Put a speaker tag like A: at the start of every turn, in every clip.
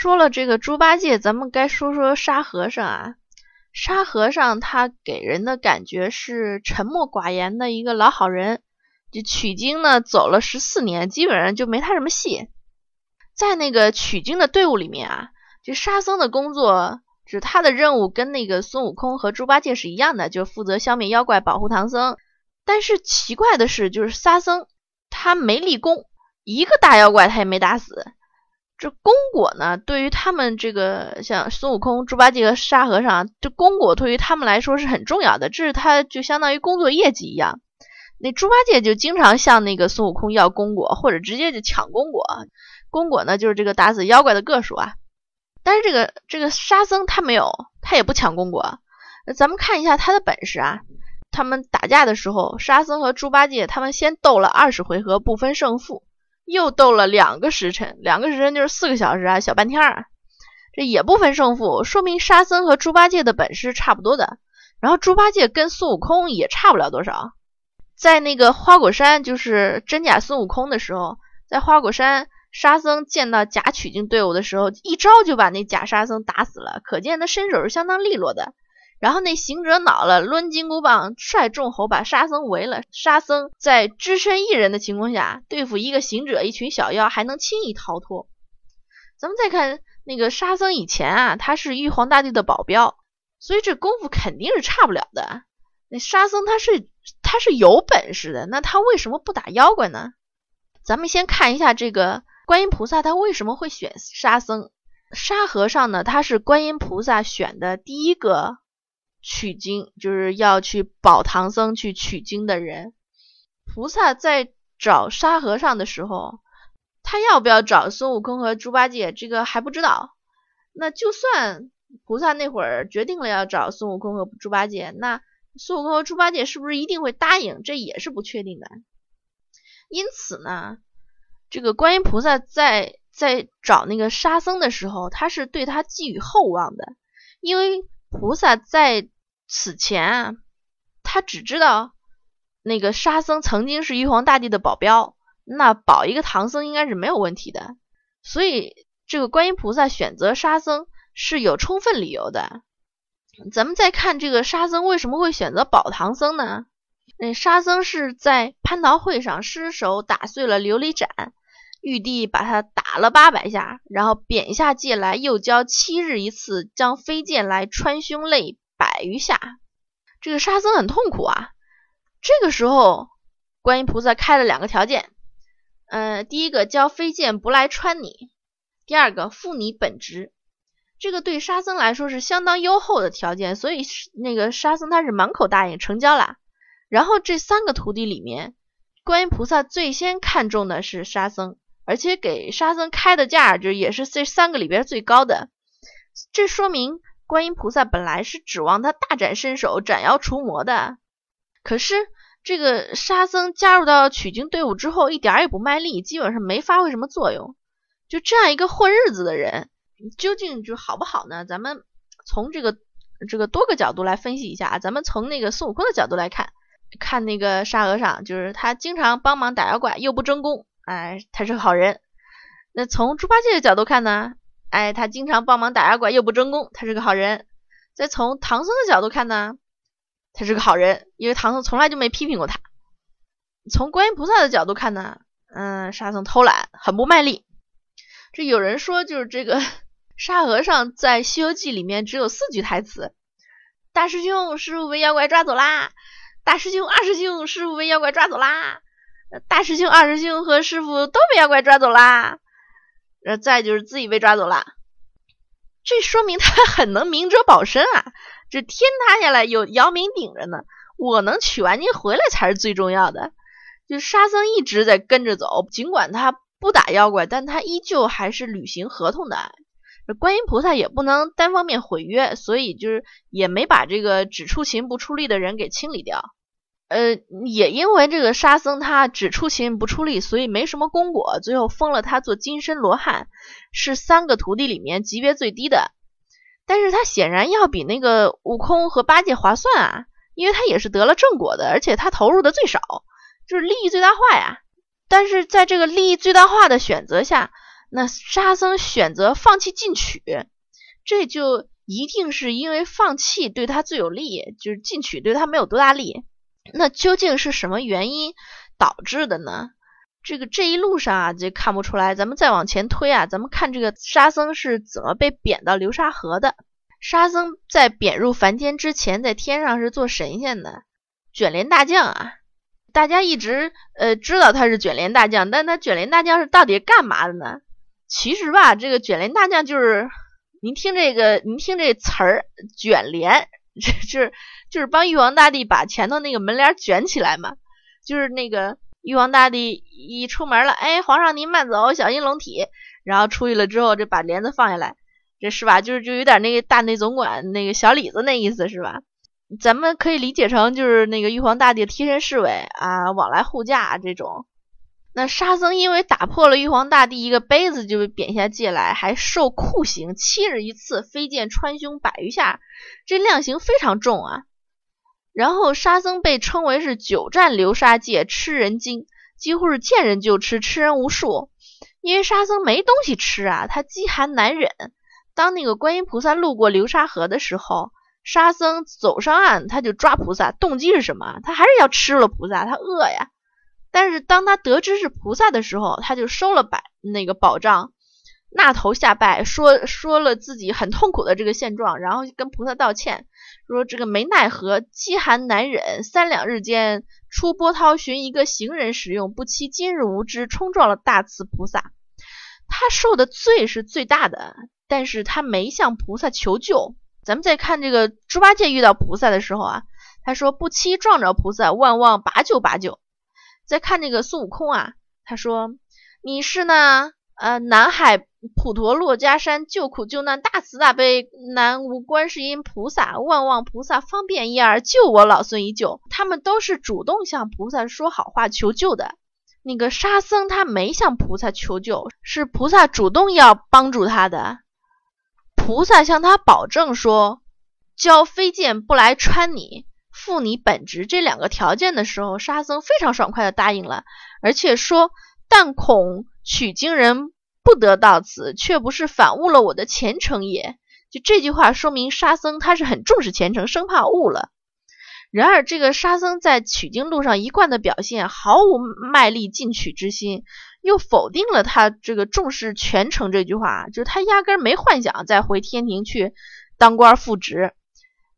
A: 说了这个猪八戒，咱们该说说沙和尚啊。沙和尚他给人的感觉是沉默寡言的一个老好人。这取经呢走了十四年，基本上就没他什么戏。在那个取经的队伍里面啊，这沙僧的工作，就是他的任务跟那个孙悟空和猪八戒是一样的，就负责消灭妖怪，保护唐僧。但是奇怪的是，就是沙僧他没立功，一个大妖怪他也没打死。这功果呢，对于他们这个像孙悟空、猪八戒和沙和尚，这功果对于他们来说是很重要的，这是他就相当于工作业绩一样。那猪八戒就经常向那个孙悟空要功果，或者直接就抢功果。功果呢，就是这个打死妖怪的个数啊。但是这个这个沙僧他没有，他也不抢功果。咱们看一下他的本事啊。他们打架的时候，沙僧和猪八戒他们先斗了二十回合不分胜负。又斗了两个时辰，两个时辰就是四个小时啊，小半天儿，这也不分胜负，说明沙僧和猪八戒的本事差不多的。然后猪八戒跟孙悟空也差不了多少。在那个花果山，就是真假孙悟空的时候，在花果山，沙僧见到假取经队伍的时候，一招就把那假沙僧打死了，可见他身手是相当利落的。然后那行者恼了，抡金箍棒，率众猴把沙僧围了。沙僧在只身一人的情况下对付一个行者、一群小妖，还能轻易逃脱。咱们再看那个沙僧以前啊，他是玉皇大帝的保镖，所以这功夫肯定是差不了的。那沙僧他是他是有本事的，那他为什么不打妖怪呢？咱们先看一下这个观音菩萨，他为什么会选沙僧？沙和尚呢，他是观音菩萨选的第一个。取经就是要去保唐僧去取经的人。菩萨在找沙和尚的时候，他要不要找孙悟空和猪八戒，这个还不知道。那就算菩萨那会儿决定了要找孙悟空和猪八戒，那孙悟空和猪八戒是不是一定会答应，这也是不确定的。因此呢，这个观音菩萨在在找那个沙僧的时候，他是对他寄予厚望的，因为。菩萨在此前啊，他只知道那个沙僧曾经是玉皇大帝的保镖，那保一个唐僧应该是没有问题的。所以这个观音菩萨选择沙僧是有充分理由的。咱们再看这个沙僧为什么会选择保唐僧呢？那沙僧是在蟠桃会上失手打碎了琉璃盏。玉帝把他打了八百下，然后贬下界来，又教七日一次，将飞剑来穿胸肋百余下。这个沙僧很痛苦啊。这个时候，观音菩萨开了两个条件，呃，第一个教飞剑不来穿你，第二个复你本职。这个对沙僧来说是相当优厚的条件，所以那个沙僧他是满口答应成交了。然后这三个徒弟里面，观音菩萨最先看中的是沙僧。而且给沙僧开的价就也是这三个里边最高的，这说明观音菩萨本来是指望他大展身手、斩妖除魔的。可是这个沙僧加入到取经队伍之后，一点也不卖力，基本上没发挥什么作用。就这样一个混日子的人，究竟就好不好呢？咱们从这个这个多个角度来分析一下啊。咱们从那个孙悟空的角度来看，看那个沙和尚，就是他经常帮忙打妖怪，又不争功。哎，他是个好人。那从猪八戒的角度看呢？哎，他经常帮忙打妖怪，又不争功，他是个好人。再从唐僧的角度看呢？他是个好人，因为唐僧从来就没批评过他。从观音菩萨的角度看呢？嗯，沙僧偷懒，很不卖力。这有人说，就是这个 沙和尚在《西游记》里面只有四句台词：大师兄，师傅被妖怪抓走啦！大师兄、二师兄，师傅被妖怪抓走啦！大师兄、二师兄和师傅都被妖怪抓走啦，呃，再就是自己被抓走了，这说明他很能明哲保身啊！这天塌下来有姚明顶着呢，我能取完经回来才是最重要的。就沙僧一直在跟着走，尽管他不打妖怪，但他依旧还是履行合同的。这观音菩萨也不能单方面毁约，所以就是也没把这个只出勤不出力的人给清理掉。呃，也因为这个沙僧他只出勤不出力，所以没什么功果，最后封了他做金身罗汉，是三个徒弟里面级别最低的。但是他显然要比那个悟空和八戒划算啊，因为他也是得了正果的，而且他投入的最少，就是利益最大化呀。但是在这个利益最大化的选择下，那沙僧选择放弃进取，这就一定是因为放弃对他最有利，就是进取对他没有多大利。那究竟是什么原因导致的呢？这个这一路上啊，就看不出来。咱们再往前推啊，咱们看这个沙僧是怎么被贬到流沙河的。沙僧在贬入凡间之前，在天上是做神仙的，卷帘大将啊。大家一直呃知道他是卷帘大将，但他卷帘大将是到底干嘛的呢？其实吧，这个卷帘大将就是您听这个，您听这词儿“卷帘”，这是就是帮玉皇大帝把前头那个门帘卷起来嘛。就是那个玉皇大帝一出门了，哎，皇上您慢走，小心龙体。然后出去了之后，就把帘子放下来，这是吧？就是就有点那个大内总管那个小李子那意思是吧？咱们可以理解成就是那个玉皇大帝的贴身侍卫啊，往来护驾这种。那沙僧因为打破了玉皇大帝一个杯子，就被贬下界来，还受酷刑七日一次，飞剑穿胸百余下，这量刑非常重啊。然后沙僧被称为是久战流沙界，吃人精，几乎是见人就吃，吃人无数。因为沙僧没东西吃啊，他饥寒难忍。当那个观音菩萨路过流沙河的时候。沙僧走上岸，他就抓菩萨，动机是什么？他还是要吃了菩萨，他饿呀。但是当他得知是菩萨的时候，他就收了百那个宝藏，纳头下拜，说说了自己很痛苦的这个现状，然后跟菩萨道歉，说这个没奈何，饥寒难忍，三两日间出波涛寻一个行人使用，不期今日无知，冲撞了大慈菩萨。他受的罪是最大的，但是他没向菩萨求救。咱们再看这个猪八戒遇到菩萨的时候啊，他说不期撞着菩萨，万望拔救拔救。再看这个孙悟空啊，他说你是呢呃南海普陀珞珈山救苦救难大慈大悲南无观世音菩萨，万望菩萨方便一二救我老孙一救。他们都是主动向菩萨说好话求救的。那个沙僧他没向菩萨求救，是菩萨主动要帮助他的。菩萨向他保证说：“教飞剑不来穿你，负你本职这两个条件的时候，沙僧非常爽快的答应了，而且说：‘但恐取经人不得到此，却不是反误了我的前程也。’就这句话说明沙僧他是很重视前程，生怕误了。然而这个沙僧在取经路上一贯的表现，毫无卖力进取之心。”又否定了他这个重视全程这句话，就是他压根没幻想再回天庭去当官复职。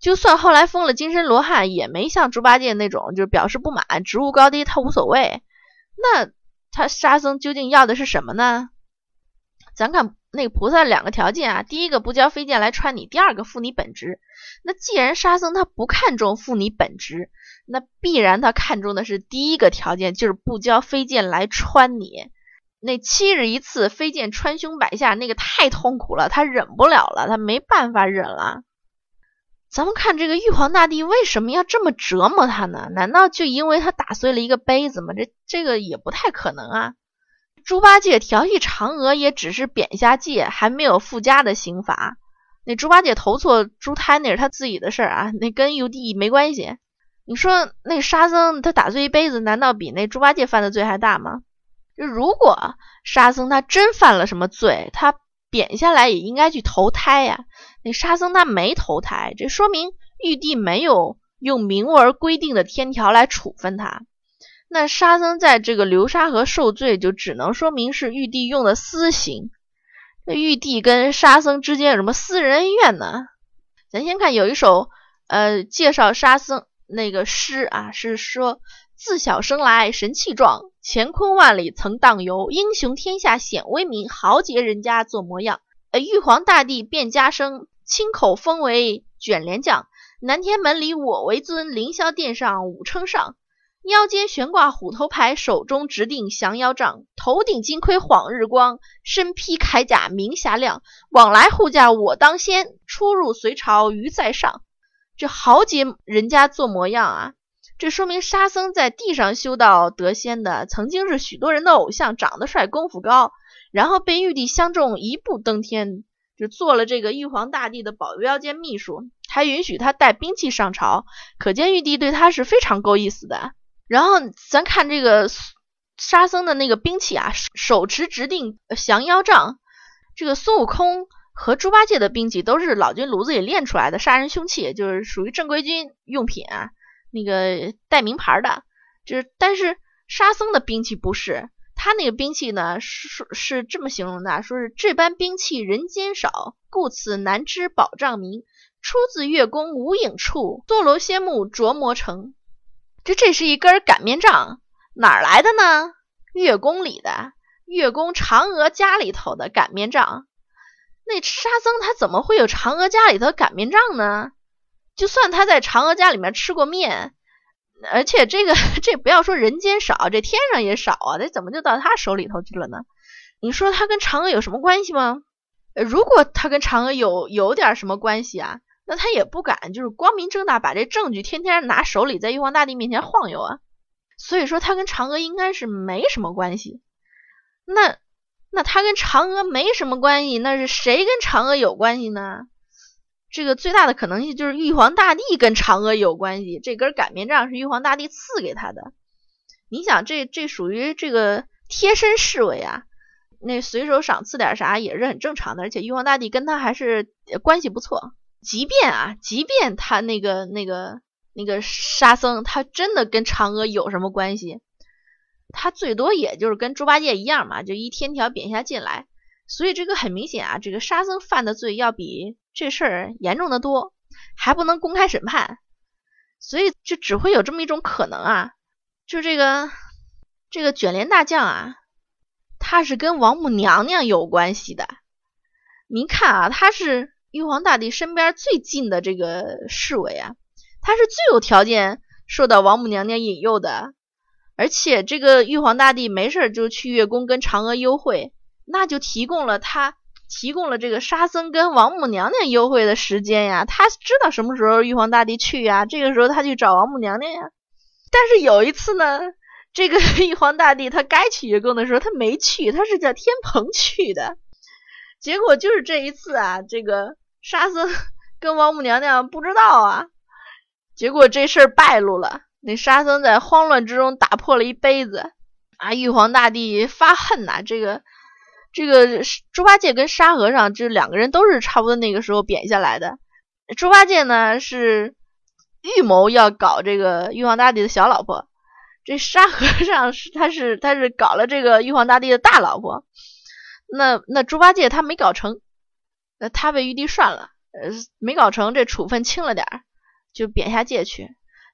A: 就算后来封了金身罗汉，也没像猪八戒那种就是表示不满，职务高低他无所谓。那他沙僧究竟要的是什么呢？咱看那个菩萨两个条件啊，第一个不交飞剑来穿你，第二个负你本职。那既然沙僧他不看重负你本职。那必然他看重的是第一个条件，就是不交飞剑来穿你。那七日一次飞剑穿胸摆下，那个太痛苦了，他忍不了了，他没办法忍了。咱们看这个玉皇大帝为什么要这么折磨他呢？难道就因为他打碎了一个杯子吗？这这个也不太可能啊。猪八戒调戏嫦娥也只是贬下界，还没有附加的刑罚。那猪八戒投错猪胎那是他自己的事儿啊，那跟玉帝没关系。你说那沙僧他打碎一杯子，难道比那猪八戒犯的罪还大吗？就如果沙僧他真犯了什么罪，他贬下来也应该去投胎呀。那沙僧他没投胎，这说明玉帝没有用明文规定的天条来处分他。那沙僧在这个流沙河受罪，就只能说明是玉帝用的私刑。那玉帝跟沙僧之间有什么私人恩怨呢？咱先看有一首呃介绍沙僧。那个诗啊，是说自小生来神气壮，乾坤万里曾荡游，英雄天下显威名，豪杰人家做模样。呃，玉皇大帝变家生，亲口封为卷帘将。南天门里我为尊，凌霄殿上武称上。腰间悬挂虎头牌，手中执定降妖杖。头顶金盔晃日光，身披铠甲明霞亮。往来护驾我当先，出入隋朝于在上。这豪杰人家做模样啊，这说明沙僧在地上修道得仙的，曾经是许多人的偶像，长得帅，功夫高，然后被玉帝相中，一步登天，就做了这个玉皇大帝的保镖兼秘书，还允许他带兵器上朝，可见玉帝对他是非常够意思的。然后咱看这个沙僧的那个兵器啊，手持直定降妖杖。这个孙悟空和猪八戒的兵器都是老君炉子里炼出来的杀人凶器，就是属于正规军用品啊，那个带名牌的。就是但是沙僧的兵器不是，他那个兵器呢是是这么形容的，说是这般兵器人间少，故此难知宝藏名。出自月宫无影处，堕罗仙木琢磨成。这这是一根擀面杖，哪儿来的呢？月宫里的，月宫嫦娥家里头的擀面杖。那沙僧他怎么会有嫦娥家里头擀面杖呢？就算他在嫦娥家里面吃过面，而且这个 这不要说人间少，这天上也少啊，这怎么就到他手里头去了呢？你说他跟嫦娥有什么关系吗？如果他跟嫦娥有有点什么关系啊？那他也不敢，就是光明正大把这证据天天拿手里，在玉皇大帝面前晃悠啊。所以说他跟嫦娥应该是没什么关系。那那他跟嫦娥没什么关系，那是谁跟嫦娥有关系呢？这个最大的可能性就是玉皇大帝跟嫦娥有关系。这根擀面杖是玉皇大帝赐给他的。你想，这这属于这个贴身侍卫啊，那随手赏赐点啥也是很正常的。而且玉皇大帝跟他还是关系不错。即便啊，即便他那个那个那个沙僧，他真的跟嫦娥有什么关系？他最多也就是跟猪八戒一样嘛，就一天条扁下进来。所以这个很明显啊，这个沙僧犯的罪要比这事儿严重的多，还不能公开审判，所以就只会有这么一种可能啊，就这个这个卷帘大将啊，他是跟王母娘娘有关系的。您看啊，他是。玉皇大帝身边最近的这个侍卫啊，他是最有条件受到王母娘娘引诱的，而且这个玉皇大帝没事就去月宫跟嫦娥幽会，那就提供了他提供了这个沙僧跟王母娘娘幽会的时间呀，他知道什么时候玉皇大帝去呀，这个时候他去找王母娘娘呀。但是有一次呢，这个 玉皇大帝他该去月宫的时候他没去，他是叫天蓬去的，结果就是这一次啊，这个。沙僧 跟王母娘娘不知道啊，结果这事儿败露了。那沙僧在慌乱之中打破了一杯子啊！玉皇大帝发恨呐！这个这个猪八戒跟沙和尚这两个人都是差不多那个时候贬下来的。猪八戒呢是预谋要搞这个玉皇大帝的小老婆，这沙和尚是他是他是搞了这个玉皇大帝的大老婆。那那猪八戒他没搞成。那他被玉帝涮了，呃，没搞成，这处分轻了点儿，就贬下界去。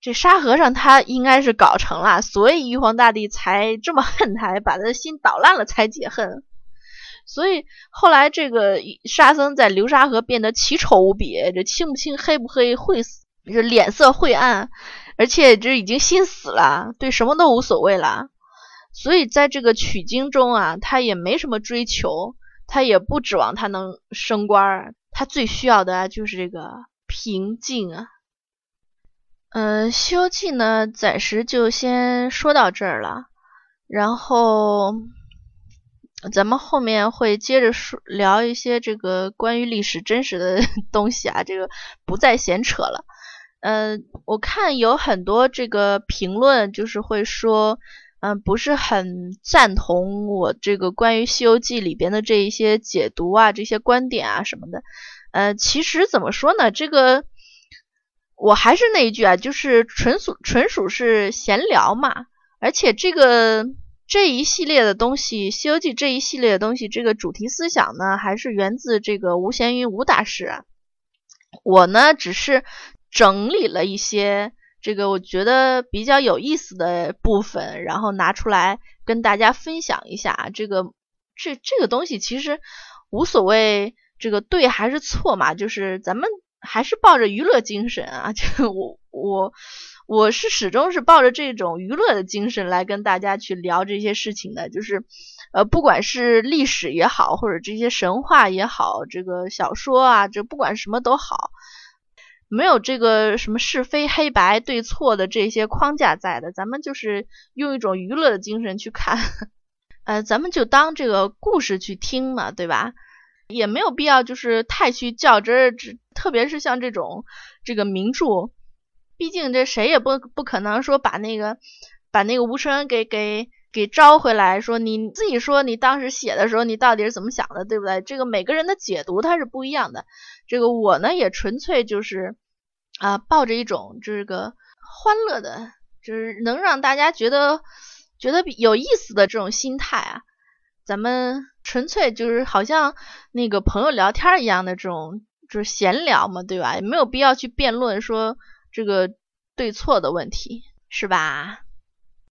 A: 这沙和尚他应该是搞成了，所以玉皇大帝才这么恨他，把他的心捣烂了才解恨。所以后来这个沙僧在流沙河变得奇丑无比，这青不青黑不黑，会死，这脸色晦暗，而且这已经心死了，对什么都无所谓了。所以在这个取经中啊，他也没什么追求。他也不指望他能升官，他最需要的就是这个平静啊。嗯，《西游记》呢，暂时就先说到这儿了，然后咱们后面会接着说聊一些这个关于历史真实的 东西啊，这个不再闲扯了。嗯，我看有很多这个评论，就是会说。嗯，不是很赞同我这个关于《西游记》里边的这一些解读啊，这些观点啊什么的。呃，其实怎么说呢，这个我还是那一句啊，就是纯属纯属是闲聊嘛。而且这个这一系列的东西，《西游记》这一系列的东西，这个主题思想呢，还是源自这个吴闲云吴大师。我呢，只是整理了一些。这个我觉得比较有意思的部分，然后拿出来跟大家分享一下。这个这这个东西其实无所谓，这个对还是错嘛，就是咱们还是抱着娱乐精神啊。就我我我是始终是抱着这种娱乐的精神来跟大家去聊这些事情的。就是呃，不管是历史也好，或者这些神话也好，这个小说啊，这不管什么都好。没有这个什么是非黑白对错的这些框架在的，咱们就是用一种娱乐的精神去看，呃，咱们就当这个故事去听嘛，对吧？也没有必要就是太去较真儿，特别是像这种这个名著，毕竟这谁也不不可能说把那个把那个吴承恩给给给招回来，说你自己说你当时写的时候你到底是怎么想的，对不对？这个每个人的解读它是不一样的。这个我呢也纯粹就是啊，抱着一种这个欢乐的，就是能让大家觉得觉得有意思的这种心态啊，咱们纯粹就是好像那个朋友聊天一样的这种就是闲聊嘛，对吧？也没有必要去辩论说这个对错的问题，是吧？